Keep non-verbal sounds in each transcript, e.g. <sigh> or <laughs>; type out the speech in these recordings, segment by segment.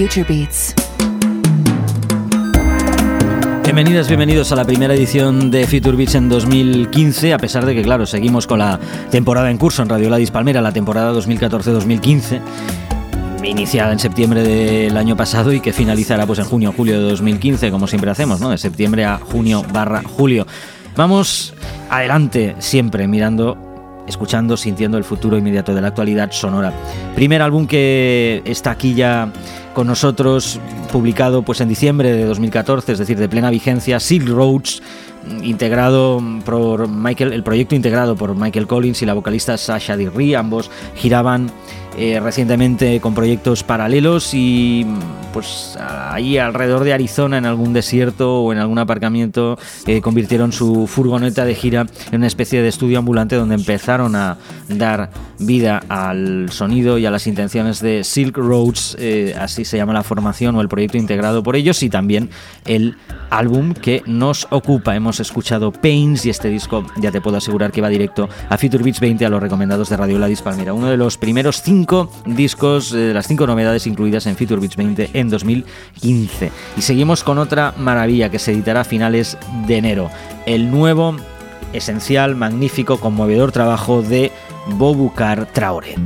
Future Beats. Bienvenidas, bienvenidos a la primera edición de Future Beats en 2015, a pesar de que, claro, seguimos con la temporada en curso en Radio Ladis Palmera, la temporada 2014-2015 iniciada en septiembre del año pasado y que finalizará pues en junio julio de 2015 como siempre hacemos, ¿no? De septiembre a junio barra julio. Vamos adelante siempre mirando escuchando, sintiendo el futuro inmediato de la actualidad sonora. Primer álbum que está aquí ya con nosotros, publicado pues en diciembre de 2014, es decir, de plena vigencia, Silk Roads, integrado por Michael, el proyecto integrado por Michael Collins y la vocalista Sasha Dirri, ambos giraban eh, recientemente con proyectos paralelos y pues ahí alrededor de Arizona en algún desierto o en algún aparcamiento eh, convirtieron su furgoneta de gira en una especie de estudio ambulante donde empezaron a dar vida al sonido y a las intenciones de Silk Roads, eh, así se llama la formación o el proyecto integrado por ellos y también el álbum que nos ocupa. Hemos escuchado Pains y este disco ya te puedo asegurar que va directo a Future Beats 20 a los recomendados de Radio Ladis Palmera, uno de los primeros cinco discos, de las cinco novedades incluidas en Future Beats 20 en 2015. Y seguimos con otra maravilla que se editará a finales de enero. El nuevo, esencial, magnífico, conmovedor trabajo de Bobukar Traore.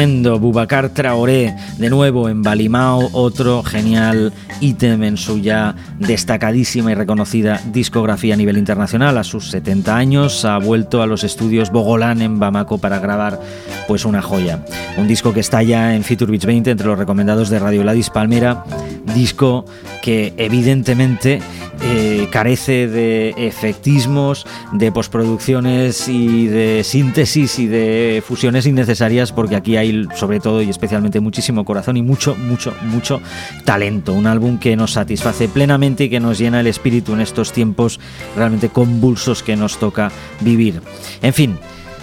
Bubacar Traoré, de nuevo en Balimao, otro genial ítem en su ya destacadísima y reconocida discografía a nivel internacional. A sus 70 años ha vuelto a los estudios Bogolán en Bamako para grabar pues una joya. Un disco que está ya en Feature Beach 20 entre los recomendados de Radio Ladis Palmera, disco que evidentemente eh, carece de efectismos, de postproducciones y de síntesis y de fusiones innecesarias porque aquí hay sobre todo y especialmente muchísimo corazón y mucho, mucho, mucho talento. Un álbum que nos satisface plenamente y que nos llena el espíritu en estos tiempos realmente convulsos que nos toca vivir. En fin.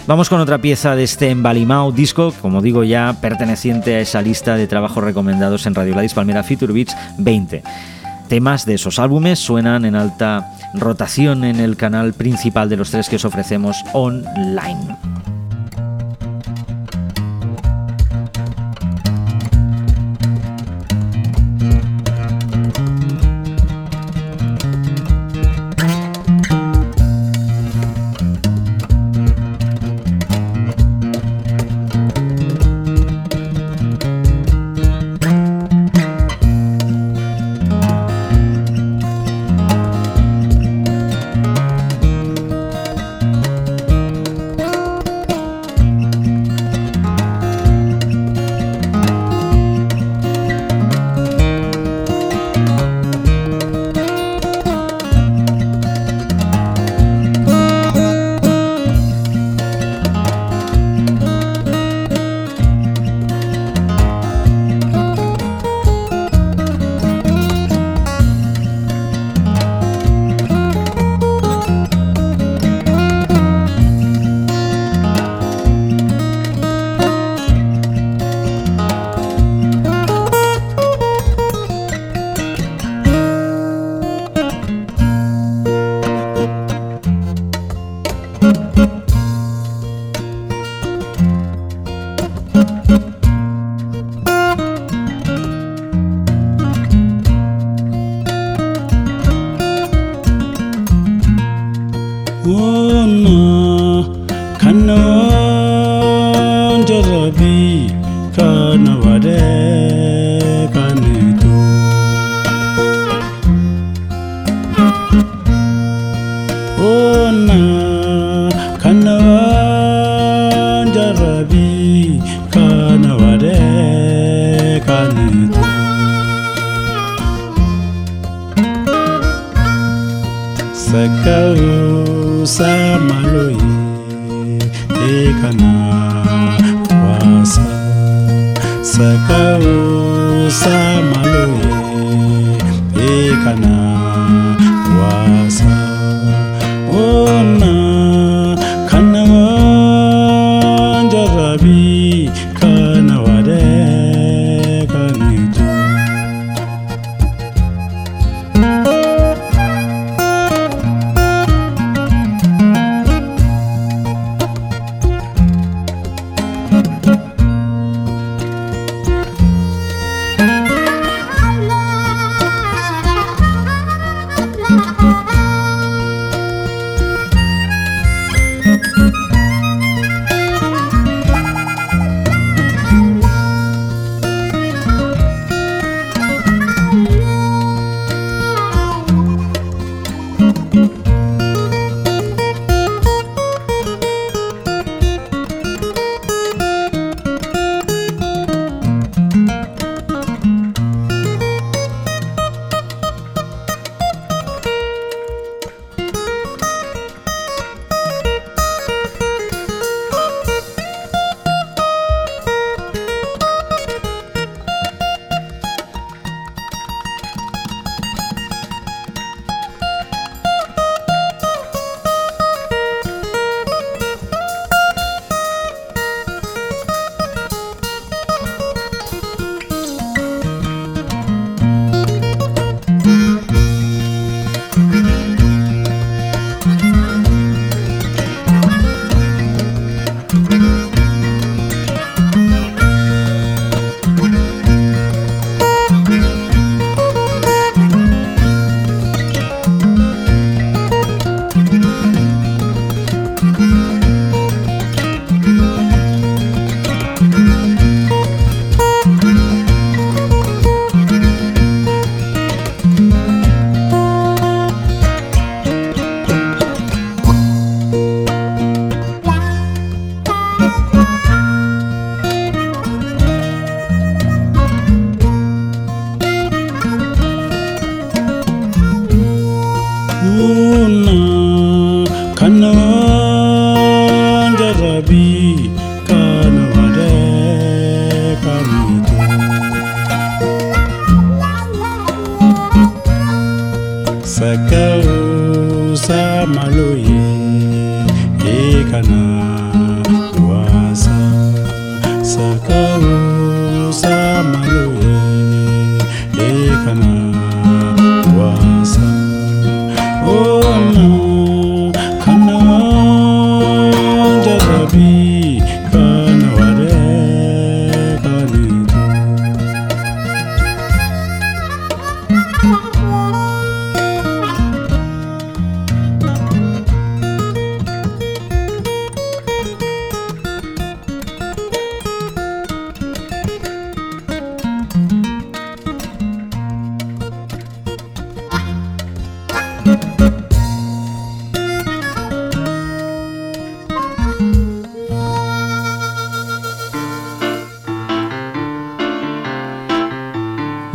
Vamos con otra pieza de este Embalimao disco, como digo ya, perteneciente a esa lista de trabajos recomendados en Radio Gladys Palmera Future Beats 20. Temas de esos álbumes suenan en alta rotación en el canal principal de los tres que os ofrecemos online.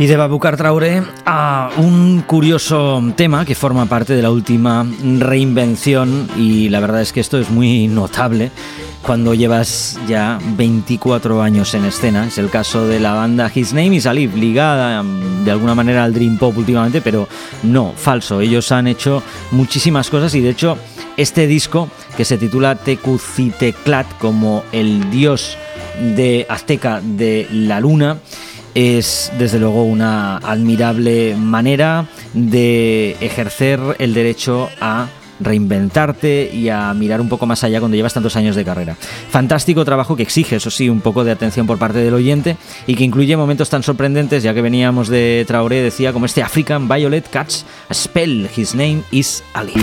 Y de Babucar Traoré a un curioso tema que forma parte de la última reinvención y la verdad es que esto es muy notable cuando llevas ya 24 años en escena. Es el caso de la banda His Name is Alive, ligada mm, de alguna manera al Dream Pop últimamente, pero no, falso. Ellos han hecho muchísimas cosas y de hecho este disco que se titula Tecutiteclat como el dios de azteca de la luna es desde luego una admirable manera de ejercer el derecho a reinventarte y a mirar un poco más allá cuando llevas tantos años de carrera. Fantástico trabajo que exige, eso sí, un poco de atención por parte del oyente y que incluye momentos tan sorprendentes, ya que veníamos de Traoré, decía, como este African Violet Catch a Spell, His Name is Ali.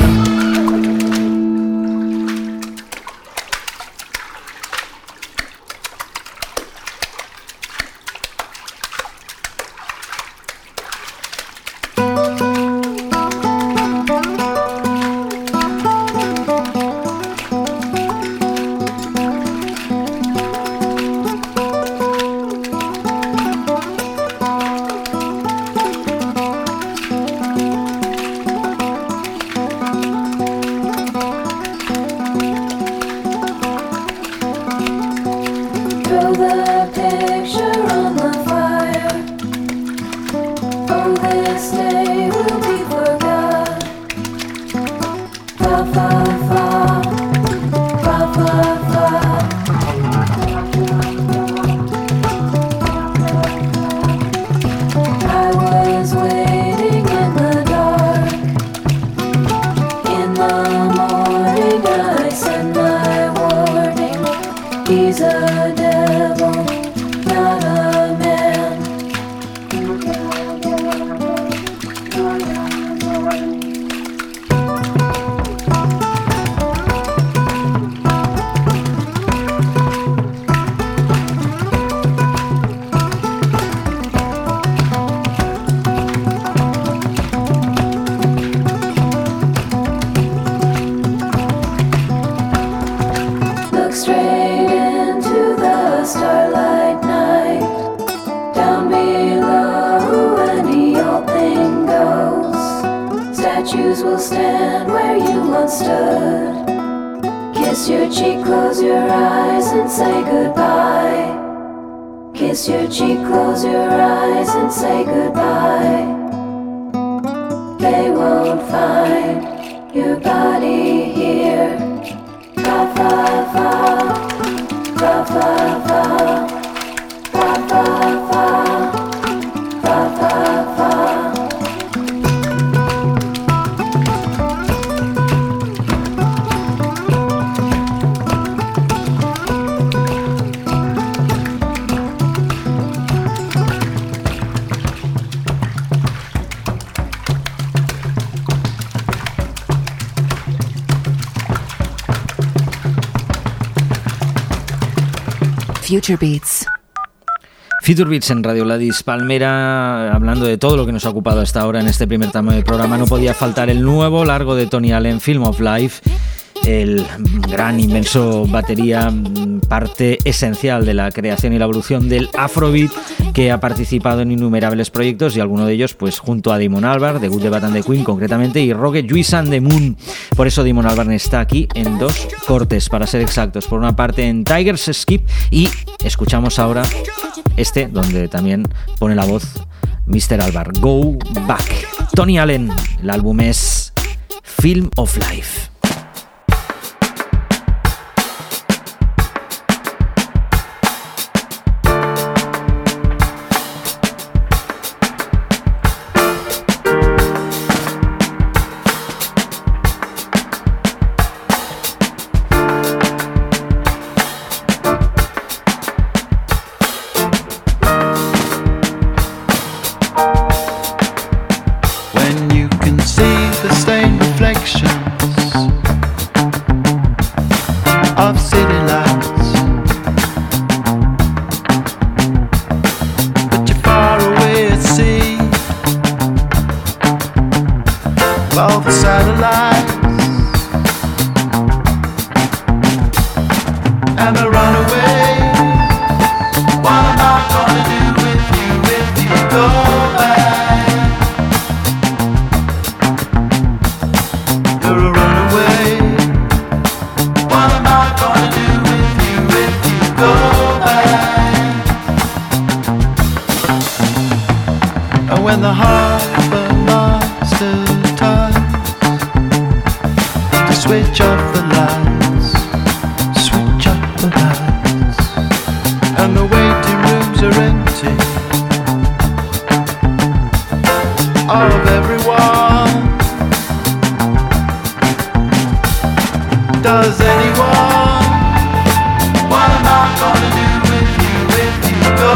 En Radio Ladis Palmera, hablando de todo lo que nos ha ocupado hasta ahora en este primer tramo del programa, no podía faltar el nuevo largo de Tony Allen, Film of Life, el gran, inmenso batería, parte esencial de la creación y la evolución del Afrobeat, que ha participado en innumerables proyectos y alguno de ellos, pues junto a Damon Albarn, de Good, Bad and the Queen concretamente, y Rocket Juice and the Moon. Por eso Damon Albarn está aquí en dos cortes, para ser exactos. Por una parte en Tigers Skip y escuchamos ahora este, donde también pone la voz Mr. Albar, Go Back. Tony Allen, el álbum es Film of Life. Does anyone? What am I gonna do with you if you go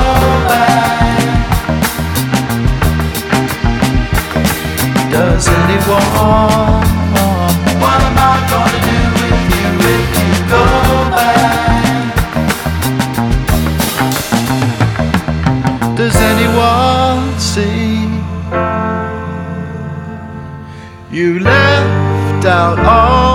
back? Does anyone? What am I gonna do with you if you go back? Does anyone see? You left out all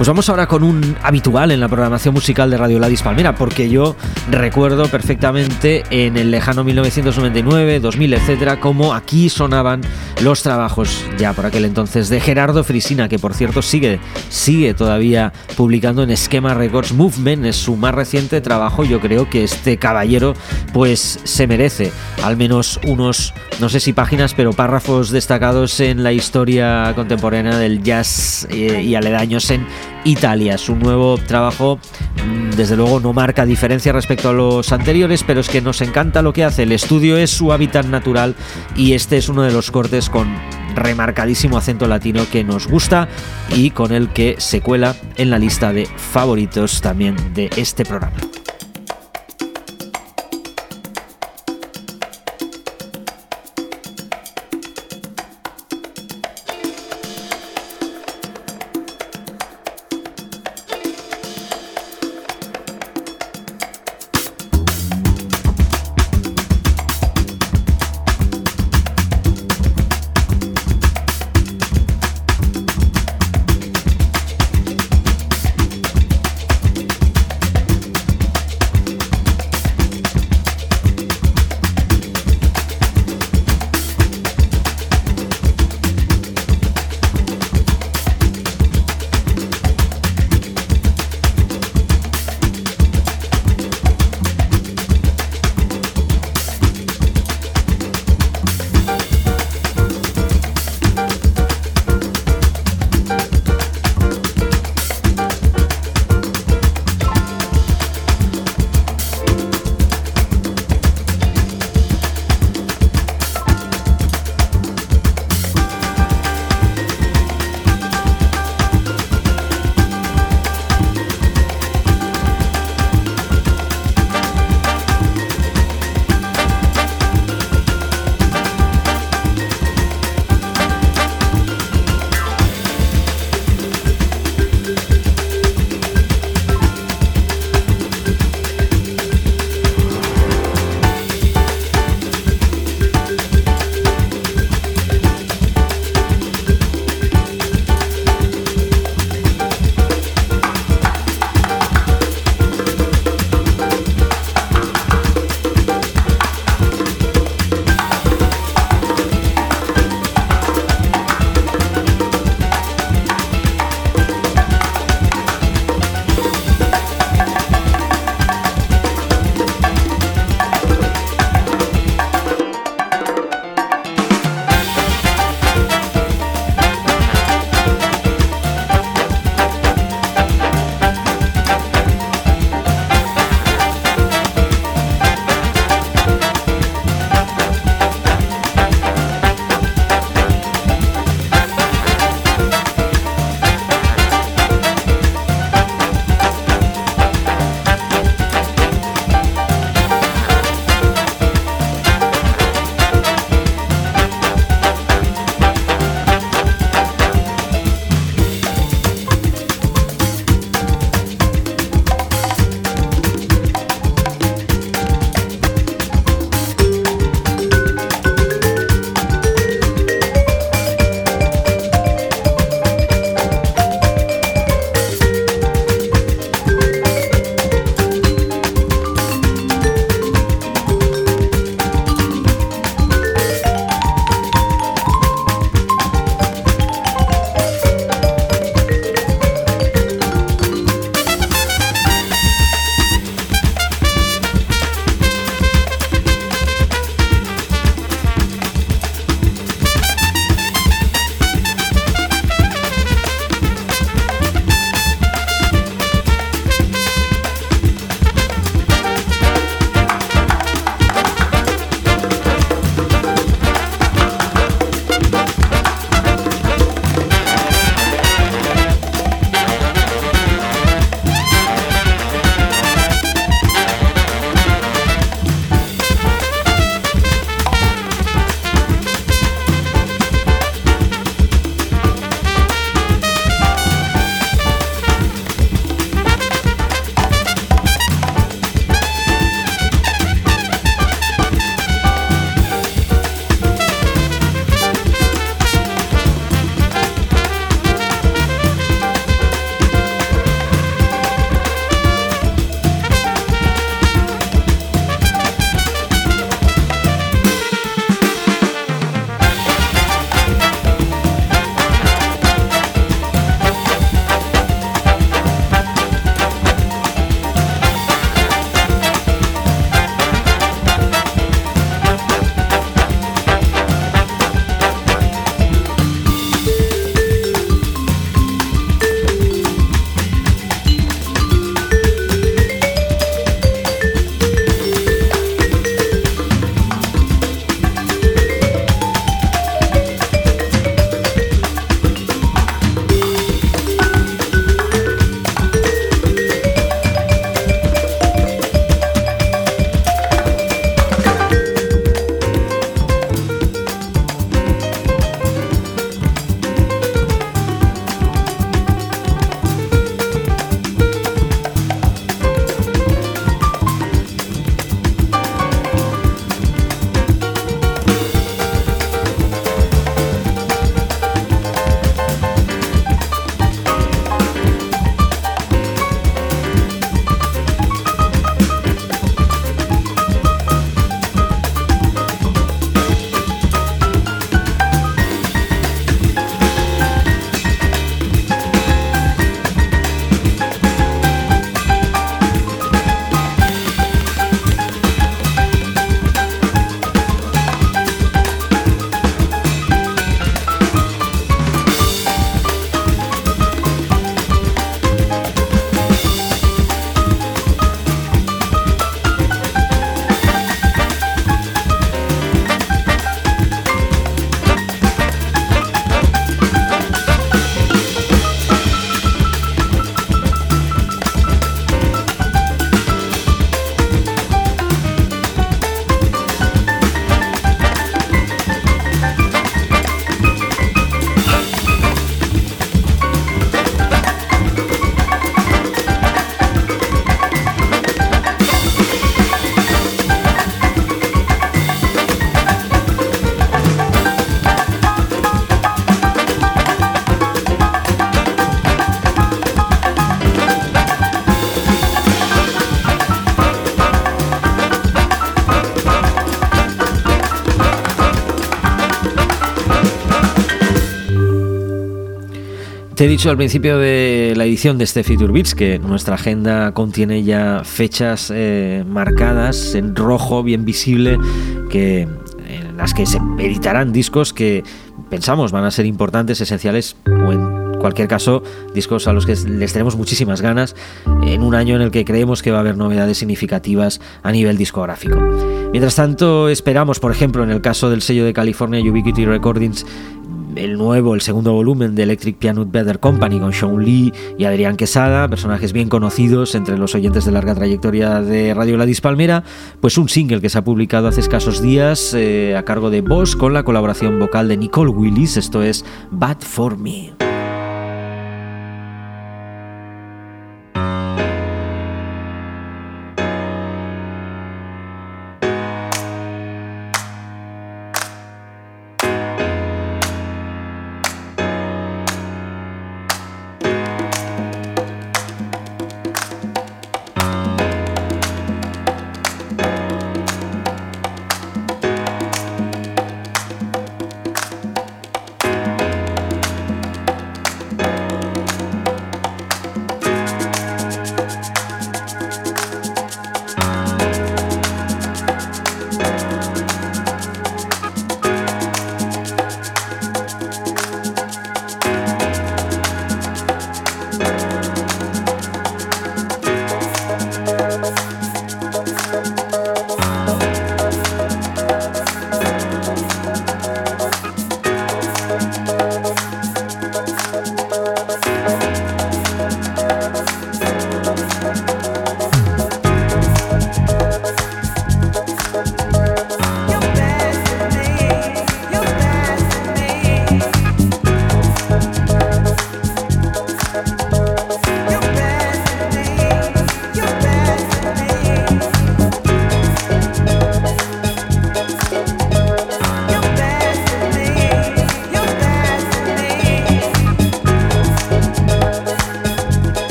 Pues vamos ahora con un habitual en la programación musical de Radio Ladis Palmera, porque yo recuerdo perfectamente en el lejano 1999, 2000, etcétera, cómo aquí sonaban los trabajos ya por aquel entonces de Gerardo Frisina, que por cierto sigue, sigue todavía publicando en Esquema Records Movement, es su más reciente trabajo. Yo creo que este caballero, pues se merece al menos unos, no sé si páginas, pero párrafos destacados en la historia contemporánea del jazz eh, y aledaños en Italia. Su nuevo trabajo, mm, desde luego, no marca diferencia respecto a los anteriores, pero es que nos encanta lo que hace. El estudio es su hábitat natural y este es uno de los cortes con remarcadísimo acento latino que nos gusta y con el que se cuela en la lista de favoritos también de este programa. Te he dicho al principio de la edición de este Future Beats que nuestra agenda contiene ya fechas eh, marcadas en rojo, bien visible, que en las que se editarán discos que pensamos van a ser importantes, esenciales o en cualquier caso, discos a los que les tenemos muchísimas ganas en un año en el que creemos que va a haber novedades significativas a nivel discográfico. Mientras tanto, esperamos, por ejemplo, en el caso del sello de California Ubiquity Recordings, el nuevo, el segundo volumen de Electric Piano Better Company con Sean Lee y Adrián Quesada, personajes bien conocidos entre los oyentes de larga trayectoria de Radio La Palmera, pues un single que se ha publicado hace escasos días eh, a cargo de Boss con la colaboración vocal de Nicole Willis, esto es Bad for Me.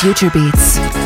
Future Beats.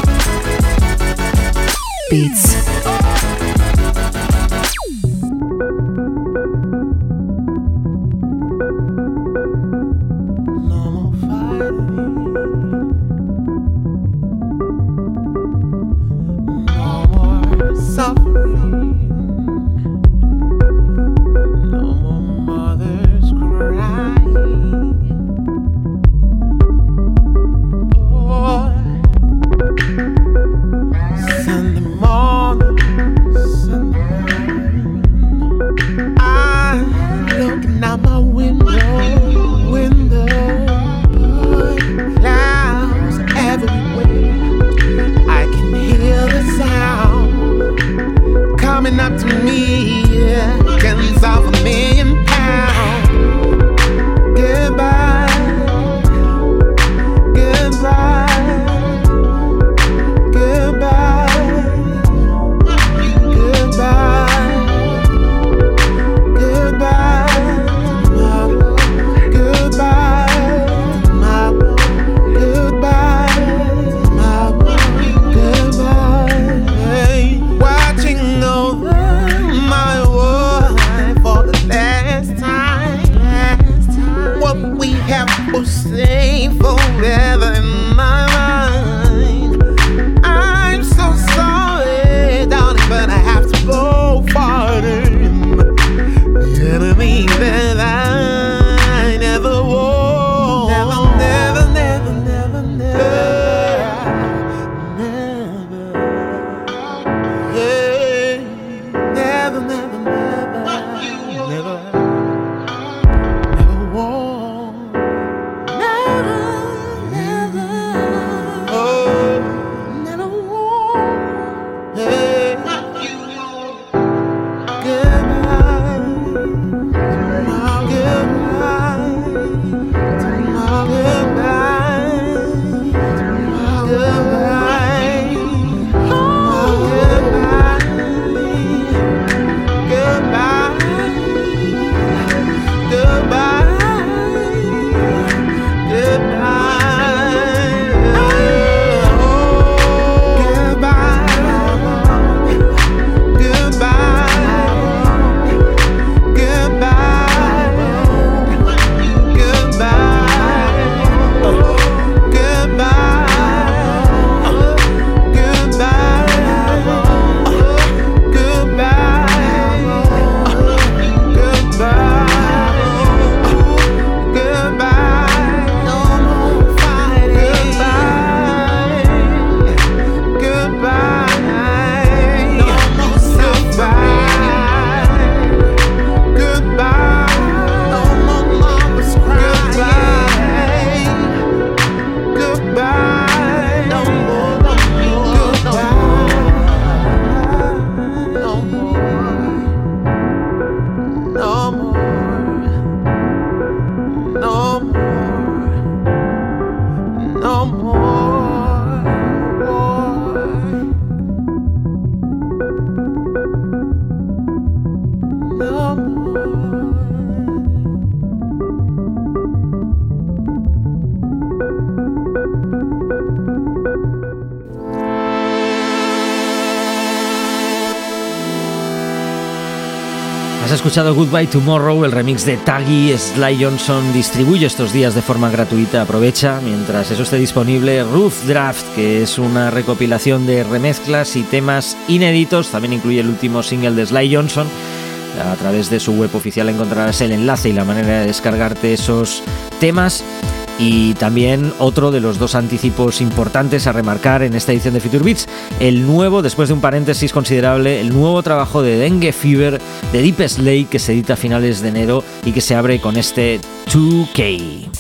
Escuchado Goodbye Tomorrow, el remix de Taggy, Sly Johnson distribuye estos días de forma gratuita, aprovecha mientras eso esté disponible. Ruth Draft, que es una recopilación de remezclas y temas inéditos, también incluye el último single de Sly Johnson. A través de su web oficial encontrarás el enlace y la manera de descargarte esos temas y también otro de los dos anticipos importantes a remarcar en esta edición de Future Beats, el nuevo, después de un paréntesis considerable, el nuevo trabajo de Dengue Fever de Deep Slate que se edita a finales de enero y que se abre con este 2K.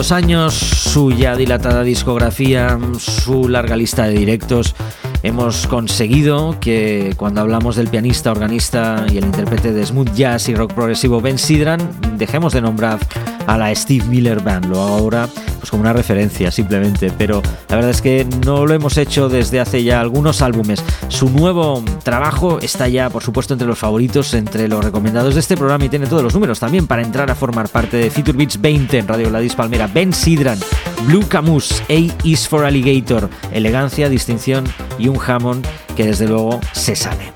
Los años, su ya dilatada discografía, su larga lista de directos, hemos conseguido que cuando hablamos del pianista, organista y el intérprete de smooth jazz y rock progresivo Ben Sidran, dejemos de nombrar a la Steve Miller Band. Lo hago ahora pues como una referencia simplemente, pero la verdad es que no lo hemos hecho desde hace ya algunos álbumes. Su nuevo trabajo está ya, por supuesto, entre los favoritos, entre los recomendados de este programa y tiene todos los números también para entrar a formar parte de Feature Beats 20 en Radio Gladys Palmera. Ben Sidran, Blue Camus, A is for Alligator, elegancia, distinción y un jamón que desde luego se sale.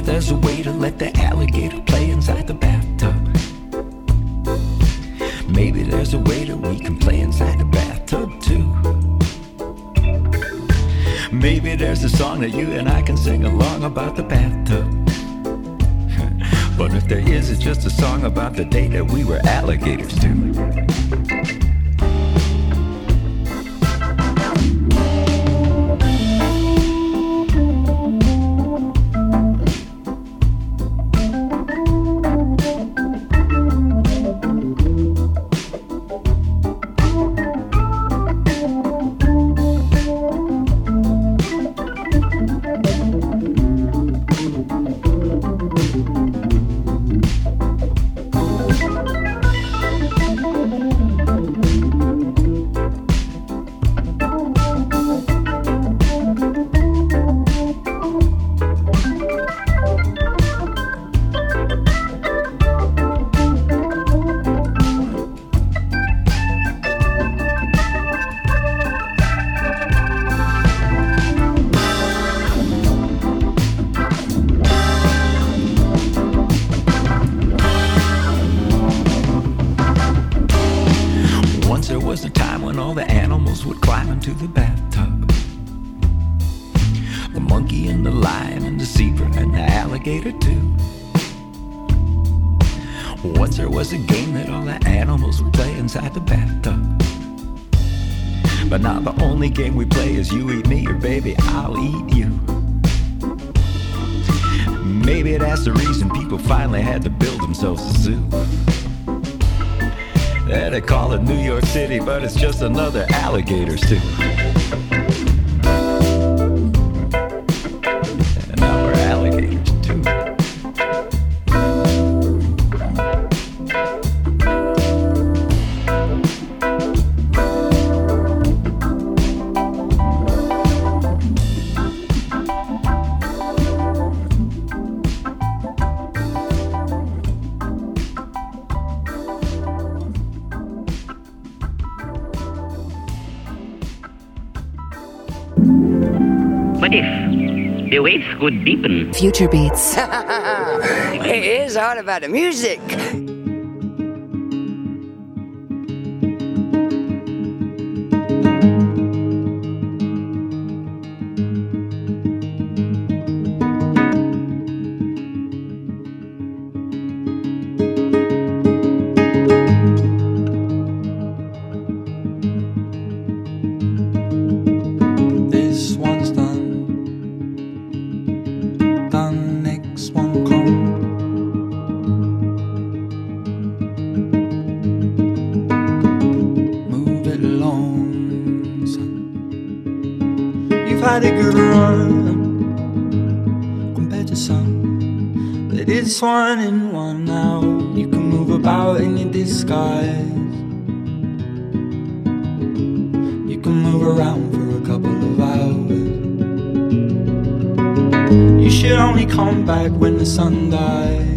Maybe there's a way to let the alligator play inside the bathtub. Maybe there's a way that we can play inside the bathtub too. Maybe there's a song that you and I can sing along about the bathtub. <laughs> but if there is, it's just a song about the day that we were alligators too. Call it New York City, but it's just another alligators too. If the waves could deepen? Future Beats. <laughs> it is all about the music. One in one now. You can move about in your disguise. You can move around for a couple of hours. You should only come back when the sun dies.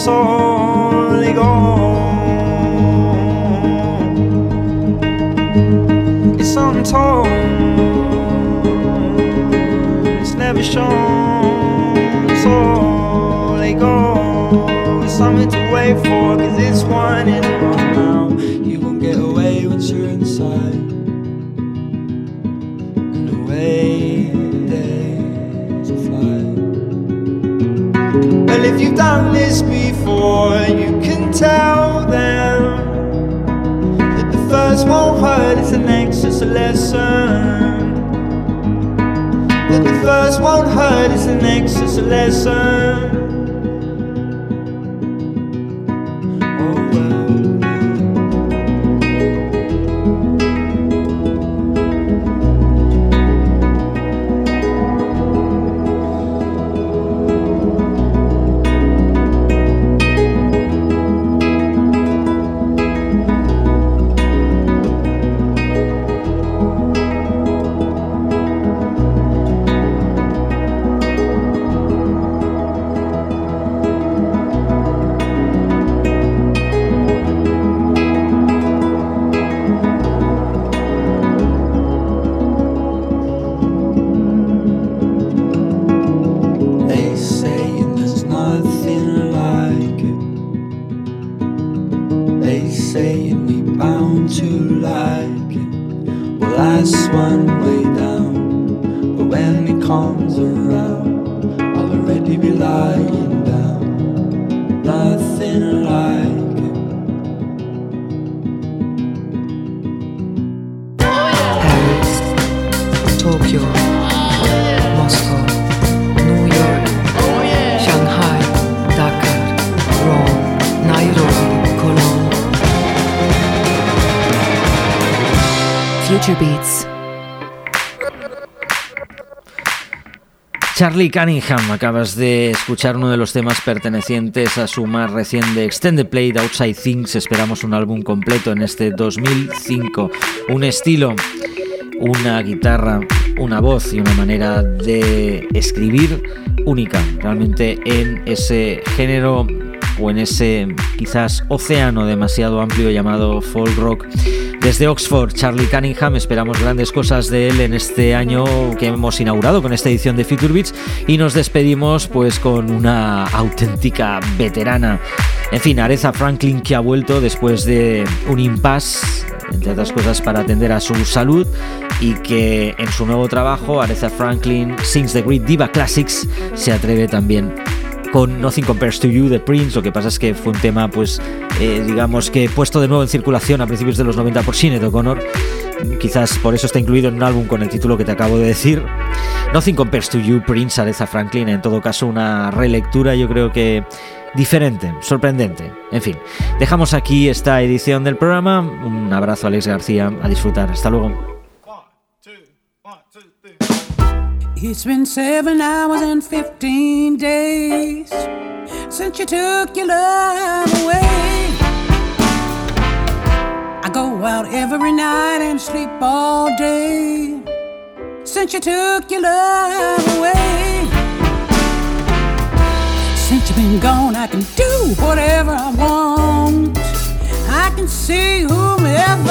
it's only gone. It's untold, it's never shown. It's they go. It's something to wait for, cause it's winding up now. You won't get away once you're inside. down this before, you can tell them that the first won't hurt, it's the next just a lesson. That the first won't hurt, it's the next just a lesson. Beats. Charlie Cunningham, acabas de escuchar uno de los temas pertenecientes a su más reciente Extended Play de Outside Things. Esperamos un álbum completo en este 2005. Un estilo, una guitarra, una voz y una manera de escribir única, realmente en ese género o en ese quizás océano demasiado amplio llamado folk rock. Desde Oxford, Charlie Cunningham, esperamos grandes cosas de él en este año que hemos inaugurado con esta edición de Future Beats y nos despedimos pues con una auténtica veterana. En fin, Aretha Franklin que ha vuelto después de un impasse, entre otras cosas para atender a su salud y que en su nuevo trabajo, Aretha Franklin Sings the Great Diva Classics, se atreve también con Nothing Compares to You de Prince. Lo que pasa es que fue un tema, pues, eh, digamos que puesto de nuevo en circulación a principios de los 90 por Sinead O'Connor. Quizás por eso está incluido en un álbum con el título que te acabo de decir. Nothing Compares to You, Prince, Aretha Franklin. En todo caso, una relectura, yo creo que diferente, sorprendente. En fin, dejamos aquí esta edición del programa. Un abrazo, Alex García. A disfrutar. Hasta luego. It's been seven hours and fifteen days since you took your love away. I go out every night and sleep all day since you took your love away. Since you've been gone, I can do whatever I want. I can see whomever